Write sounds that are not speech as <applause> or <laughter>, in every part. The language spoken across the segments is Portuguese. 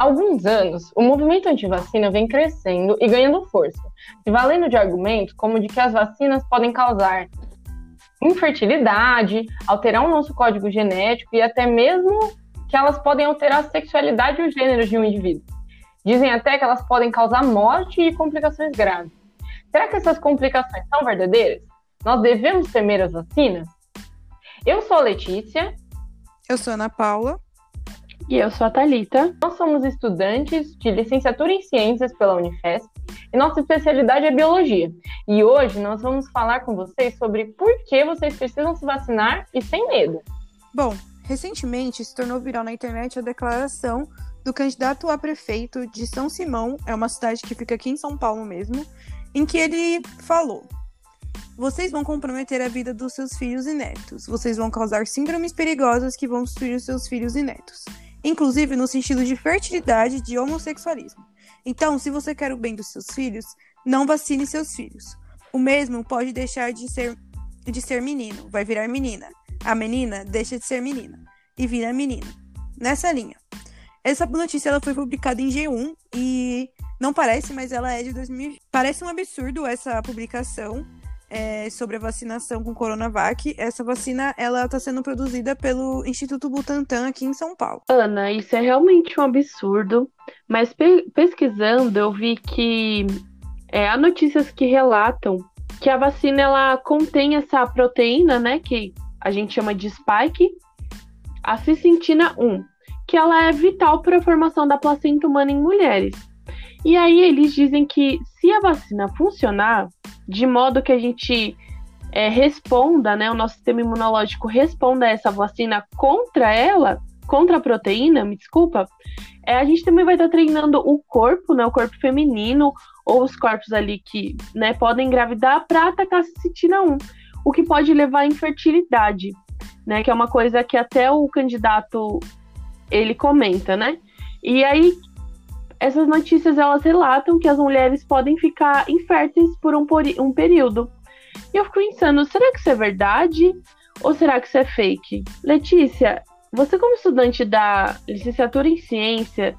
Alguns anos, o movimento anti-vacina vem crescendo e ganhando força, se valendo de argumentos como de que as vacinas podem causar infertilidade, alterar o nosso código genético e até mesmo que elas podem alterar a sexualidade e o gênero de um indivíduo. Dizem até que elas podem causar morte e complicações graves. Será que essas complicações são verdadeiras? Nós devemos temer as vacinas? Eu sou a Letícia. Eu sou a Ana Paula. E eu sou a Talita. Nós somos estudantes de licenciatura em Ciências pela Unifesp e nossa especialidade é Biologia. E hoje nós vamos falar com vocês sobre por que vocês precisam se vacinar e sem medo. Bom, recentemente se tornou viral na internet a declaração do candidato a prefeito de São Simão, é uma cidade que fica aqui em São Paulo mesmo, em que ele falou: Vocês vão comprometer a vida dos seus filhos e netos. Vocês vão causar síndromes perigosas que vão destruir os seus filhos e netos, inclusive no sentido de fertilidade de homossexualismo. Então, se você quer o bem dos seus filhos, não vacine seus filhos. O mesmo pode deixar de ser de ser menino, vai virar menina. A menina deixa de ser menina e vira menino. Nessa linha. Essa notícia ela foi publicada em G1 e não parece, mas ela é de 2000. Parece um absurdo essa publicação é, sobre a vacinação com Coronavac. Essa vacina ela está sendo produzida pelo Instituto Butantan aqui em São Paulo. Ana, isso é realmente um absurdo. Mas pe pesquisando eu vi que é, há notícias que relatam que a vacina ela contém essa proteína, né, que a gente chama de spike, a cicintina 1 que ela é vital para a formação da placenta humana em mulheres. E aí eles dizem que se a vacina funcionar, de modo que a gente é, responda, né, o nosso sistema imunológico responda a essa vacina contra ela, contra a proteína, me desculpa, é, a gente também vai estar treinando o corpo, né, o corpo feminino, ou os corpos ali que né, podem engravidar para atacar a citina 1, o que pode levar à infertilidade, né, que é uma coisa que até o candidato ele comenta, né? E aí essas notícias elas relatam que as mulheres podem ficar inférteis por um, por um período. E eu fico pensando, será que isso é verdade ou será que isso é fake? Letícia, você como estudante da licenciatura em ciência,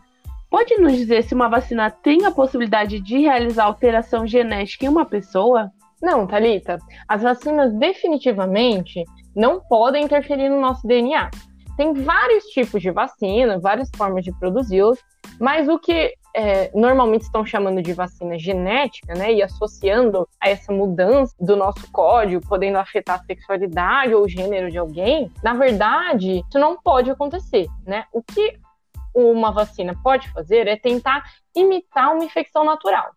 pode nos dizer se uma vacina tem a possibilidade de realizar alteração genética em uma pessoa? Não, Talita. As vacinas definitivamente não podem interferir no nosso DNA. Tem vários tipos de vacina, várias formas de produzi-los, mas o que é, normalmente estão chamando de vacina genética, né, e associando a essa mudança do nosso código, podendo afetar a sexualidade ou o gênero de alguém, na verdade, isso não pode acontecer, né? O que uma vacina pode fazer é tentar imitar uma infecção natural.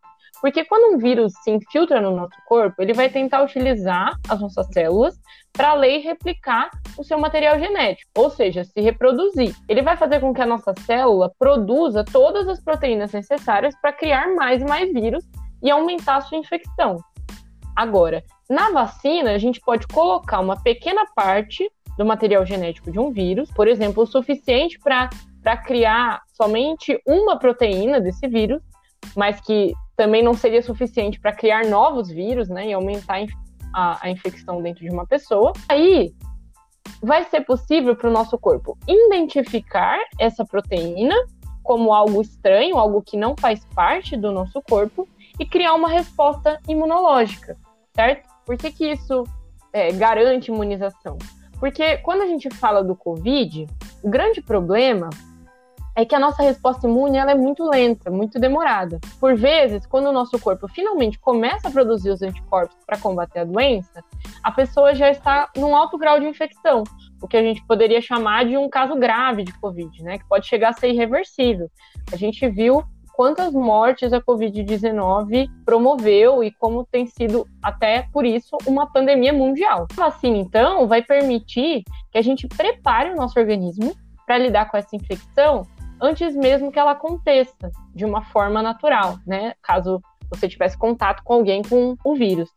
Porque quando um vírus se infiltra no nosso corpo, ele vai tentar utilizar as nossas células para ler e replicar o seu material genético, ou seja, se reproduzir. Ele vai fazer com que a nossa célula produza todas as proteínas necessárias para criar mais e mais vírus e aumentar a sua infecção. Agora, na vacina, a gente pode colocar uma pequena parte do material genético de um vírus, por exemplo, o suficiente para criar somente uma proteína desse vírus, mas que também não seria suficiente para criar novos vírus, né, e aumentar a, a infecção dentro de uma pessoa. Aí vai ser possível para o nosso corpo identificar essa proteína como algo estranho, algo que não faz parte do nosso corpo e criar uma resposta imunológica, certo? Por que, que isso é, garante imunização? Porque quando a gente fala do Covid, o grande problema é que a nossa resposta imune ela é muito lenta, muito demorada. Por vezes, quando o nosso corpo finalmente começa a produzir os anticorpos para combater a doença, a pessoa já está num alto grau de infecção, o que a gente poderia chamar de um caso grave de Covid, né, que pode chegar a ser irreversível. A gente viu quantas mortes a Covid-19 promoveu e como tem sido, até por isso, uma pandemia mundial. A vacina, então, vai permitir que a gente prepare o nosso organismo para lidar com essa infecção antes mesmo que ela aconteça de uma forma natural, né? Caso você tivesse contato com alguém com o vírus.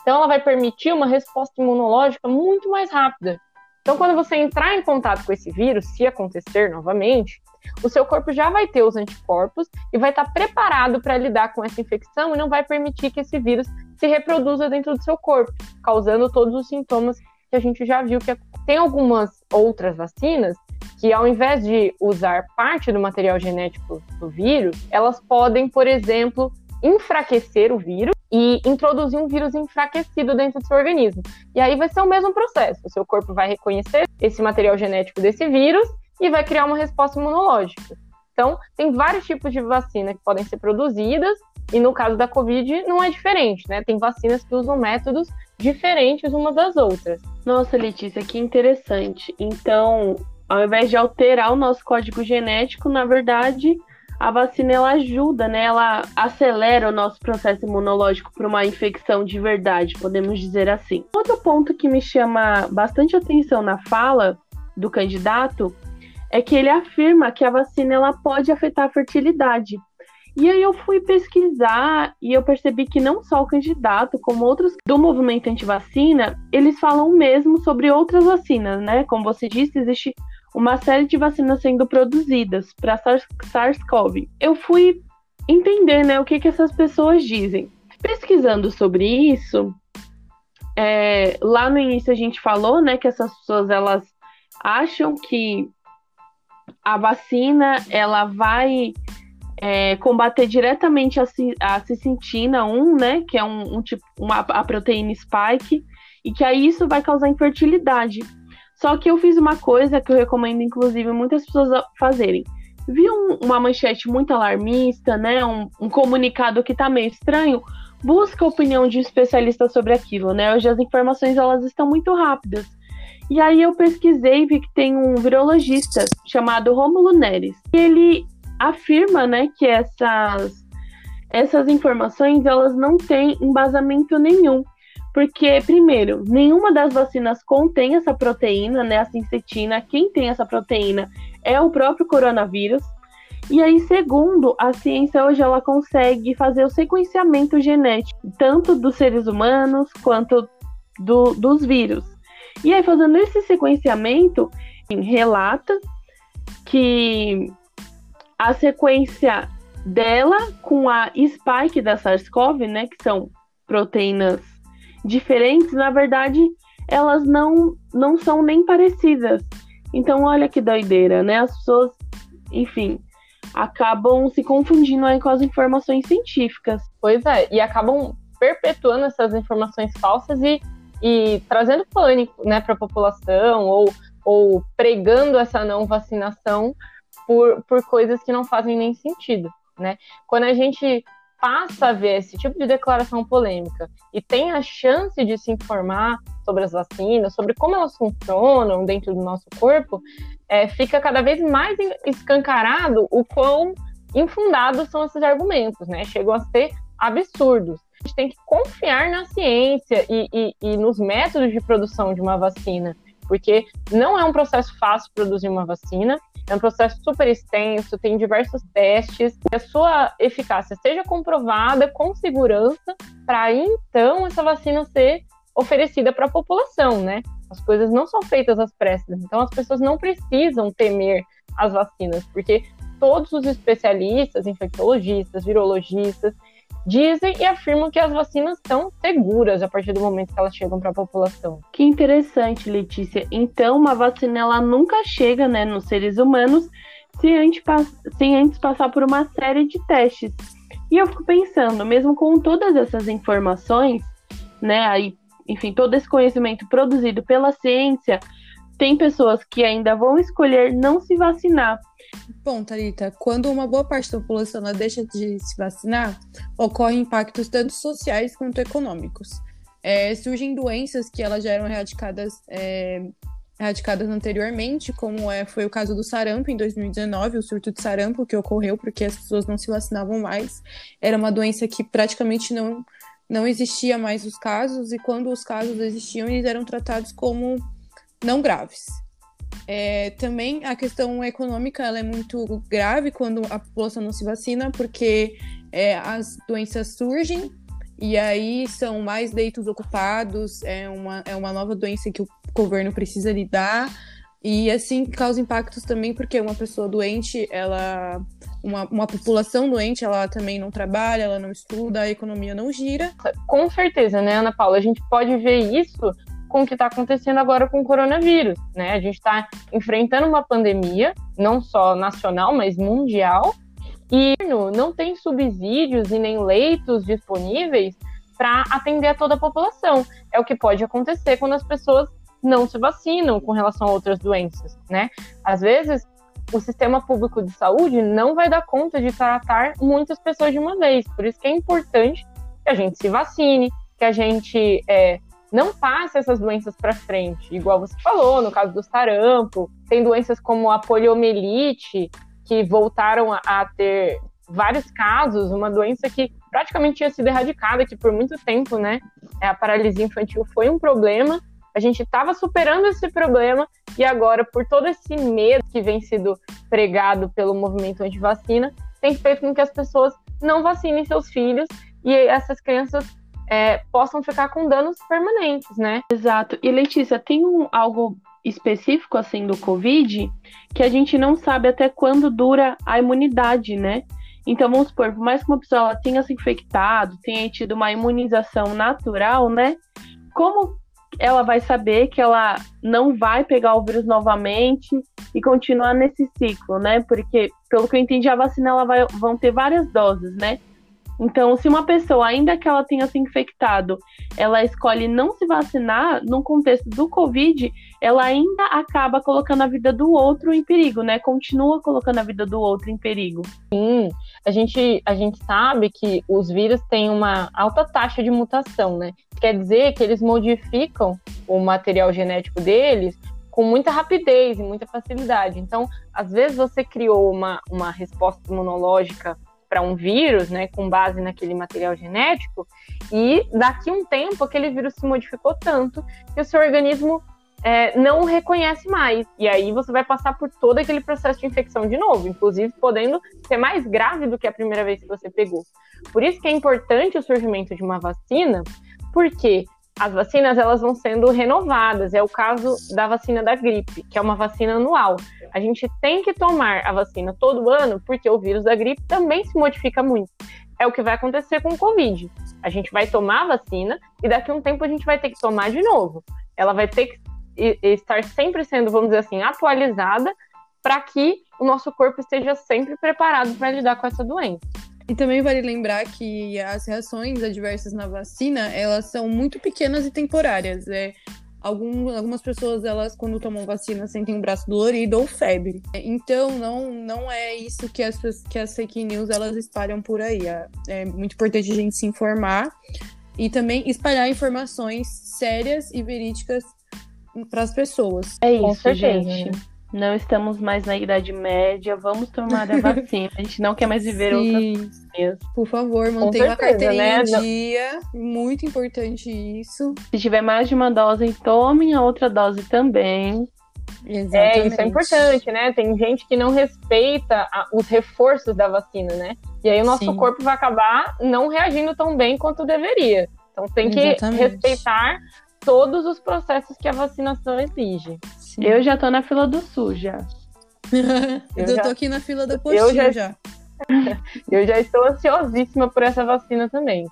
Então, ela vai permitir uma resposta imunológica muito mais rápida. Então, quando você entrar em contato com esse vírus, se acontecer novamente, o seu corpo já vai ter os anticorpos e vai estar preparado para lidar com essa infecção e não vai permitir que esse vírus se reproduza dentro do seu corpo, causando todos os sintomas que a gente já viu que tem algumas outras vacinas que ao invés de usar parte do material genético do vírus, elas podem, por exemplo, enfraquecer o vírus e introduzir um vírus enfraquecido dentro do seu organismo. E aí vai ser o mesmo processo. O seu corpo vai reconhecer esse material genético desse vírus e vai criar uma resposta imunológica. Então, tem vários tipos de vacina que podem ser produzidas, e no caso da Covid não é diferente, né? Tem vacinas que usam métodos diferentes umas das outras. Nossa, Letícia, que interessante. Então, ao invés de alterar o nosso código genético, na verdade, a vacina ela ajuda, né? Ela acelera o nosso processo imunológico para uma infecção de verdade, podemos dizer assim. Outro ponto que me chama bastante atenção na fala do candidato é que ele afirma que a vacina ela pode afetar a fertilidade. E aí eu fui pesquisar e eu percebi que não só o candidato, como outros do movimento anti-vacina, eles falam mesmo sobre outras vacinas, né? Como você disse, existe uma série de vacinas sendo produzidas para SARS-CoV. Eu fui entender, né, o que que essas pessoas dizem. Pesquisando sobre isso, é, lá no início a gente falou, né, que essas pessoas elas acham que a vacina ela vai é, combater diretamente a, a cicintina 1, né, que é um, um tipo, uma, a proteína spike, e que aí isso vai causar infertilidade. Só que eu fiz uma coisa que eu recomendo, inclusive, muitas pessoas fazerem. Vi um, uma manchete muito alarmista, né, um, um comunicado que tá meio estranho, busca a opinião de um especialista sobre aquilo, né? Hoje as informações elas estão muito rápidas. E aí eu pesquisei e vi que tem um virologista chamado Romulo Neres. Ele afirma, né, que essas essas informações elas não têm embasamento nenhum. Porque, primeiro, nenhuma das vacinas contém essa proteína, né, a sincetina. Quem tem essa proteína é o próprio coronavírus. E aí, segundo, a ciência hoje ela consegue fazer o sequenciamento genético, tanto dos seres humanos quanto do, dos vírus. E aí, fazendo esse sequenciamento, relata que a sequência dela com a spike da SARS-CoV, né, que são proteínas diferentes, na verdade, elas não, não são nem parecidas. Então, olha que doideira, né? As pessoas, enfim, acabam se confundindo aí com as informações científicas. Pois é, e acabam perpetuando essas informações falsas e e trazendo pânico né, para a população ou, ou pregando essa não vacinação por, por coisas que não fazem nem sentido. Né? Quando a gente passa a ver esse tipo de declaração polêmica e tem a chance de se informar sobre as vacinas, sobre como elas funcionam dentro do nosso corpo, é, fica cada vez mais escancarado o quão infundados são esses argumentos, né? Chegam a ser absurdos gente tem que confiar na ciência e, e, e nos métodos de produção de uma vacina, porque não é um processo fácil produzir uma vacina, é um processo super extenso, tem diversos testes, e a sua eficácia seja comprovada com segurança, para então essa vacina ser oferecida para a população, né? As coisas não são feitas às pressas, então as pessoas não precisam temer as vacinas, porque todos os especialistas, infectologistas, virologistas, dizem e afirmam que as vacinas são seguras a partir do momento que elas chegam para a população. Que interessante, Letícia. Então, uma vacina ela nunca chega, né, nos seres humanos sem antes, sem antes passar por uma série de testes. E eu fico pensando, mesmo com todas essas informações, né, aí, enfim, todo esse conhecimento produzido pela ciência, tem pessoas que ainda vão escolher não se vacinar Bom, Thalita, quando uma boa parte da população deixa de se vacinar, ocorrem impactos tanto sociais quanto econômicos. É, surgem doenças que elas já eram erradicadas, é, erradicadas anteriormente, como é, foi o caso do sarampo em 2019, o surto de sarampo que ocorreu porque as pessoas não se vacinavam mais. Era uma doença que praticamente não, não existia mais os casos, e quando os casos existiam, eles eram tratados como não graves. É, também a questão econômica ela é muito grave quando a população não se vacina, porque é, as doenças surgem e aí são mais leitos ocupados, é uma, é uma nova doença que o governo precisa lidar. E assim causa impactos também, porque uma pessoa doente, ela. Uma, uma população doente, ela também não trabalha, ela não estuda, a economia não gira. Com certeza, né, Ana Paula? A gente pode ver isso com o que está acontecendo agora com o coronavírus, né? A gente está enfrentando uma pandemia, não só nacional, mas mundial, e não tem subsídios e nem leitos disponíveis para atender a toda a população. É o que pode acontecer quando as pessoas não se vacinam com relação a outras doenças, né? Às vezes, o sistema público de saúde não vai dar conta de tratar muitas pessoas de uma vez. Por isso que é importante que a gente se vacine, que a gente é, não passe essas doenças para frente. Igual você falou, no caso do sarampo, tem doenças como a poliomielite, que voltaram a, a ter vários casos, uma doença que praticamente tinha sido erradicada, que por muito tempo, né, a paralisia infantil foi um problema, a gente estava superando esse problema e agora, por todo esse medo que vem sido pregado pelo movimento anti-vacina, tem feito com que as pessoas não vacinem seus filhos e essas crianças é, possam ficar com danos permanentes, né? Exato. E Letícia, tem um, algo específico assim do Covid que a gente não sabe até quando dura a imunidade, né? Então vamos supor, por mais que uma pessoa tenha se infectado, tenha tido uma imunização natural, né? Como ela vai saber que ela não vai pegar o vírus novamente e continuar nesse ciclo, né? Porque, pelo que eu entendi, a vacina ela vai, vão ter várias doses, né? Então, se uma pessoa, ainda que ela tenha se infectado, ela escolhe não se vacinar, no contexto do Covid, ela ainda acaba colocando a vida do outro em perigo, né? Continua colocando a vida do outro em perigo. Sim, a gente, a gente sabe que os vírus têm uma alta taxa de mutação, né? Quer dizer que eles modificam o material genético deles com muita rapidez e muita facilidade. Então, às vezes você criou uma, uma resposta imunológica para um vírus, né, com base naquele material genético, e daqui um tempo aquele vírus se modificou tanto que o seu organismo é, não reconhece mais. E aí você vai passar por todo aquele processo de infecção de novo, inclusive podendo ser mais grave do que a primeira vez que você pegou. Por isso que é importante o surgimento de uma vacina, porque as vacinas elas vão sendo renovadas. É o caso da vacina da gripe, que é uma vacina anual. A gente tem que tomar a vacina todo ano, porque o vírus da gripe também se modifica muito. É o que vai acontecer com o Covid. A gente vai tomar a vacina e daqui a um tempo a gente vai ter que tomar de novo. Ela vai ter que estar sempre sendo, vamos dizer assim, atualizada para que o nosso corpo esteja sempre preparado para lidar com essa doença. E também vale lembrar que as reações adversas na vacina, elas são muito pequenas e temporárias. É, algum, algumas pessoas, elas, quando tomam vacina, sentem um braço dolorido ou febre. Então, não, não é isso que as, que as fake news, elas espalham por aí. É, é muito importante a gente se informar e também espalhar informações sérias e verídicas para as pessoas. É isso, gente. Não estamos mais na Idade Média, vamos tomar a <laughs> vacina. A gente não quer mais viver Sim. outras dias. Por favor, mantenha a carteirinha né? em dia. Muito importante isso. Se tiver mais de uma dose, tomem a outra dose também. Exatamente. É, isso é importante, né? Tem gente que não respeita a, os reforços da vacina, né? E aí o nosso Sim. corpo vai acabar não reagindo tão bem quanto deveria. Então tem que Exatamente. respeitar todos os processos que a vacinação exige. Sim. Eu já tô na fila do SUS já. <laughs> eu, eu já... tô aqui na fila da postinha eu já... já. <laughs> eu já estou ansiosíssima por essa vacina também.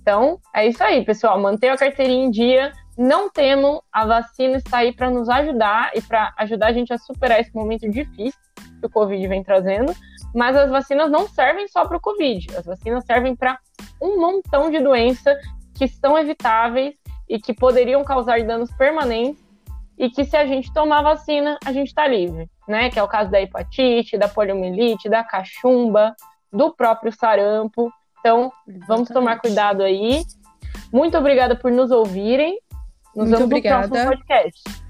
Então, é isso aí, pessoal. Mantenha a carteirinha em dia. Não temam, a vacina está aí para nos ajudar e para ajudar a gente a superar esse momento difícil que o Covid vem trazendo. Mas as vacinas não servem só para o Covid. As vacinas servem para um montão de doenças que são evitáveis e que poderiam causar danos permanentes e que se a gente tomar vacina, a gente está livre, né? Que é o caso da hepatite, da poliomielite, da cachumba, do próprio sarampo. Então, Exatamente. vamos tomar cuidado aí. Muito obrigada por nos ouvirem. Nos Muito vemos obrigada. no próximo podcast.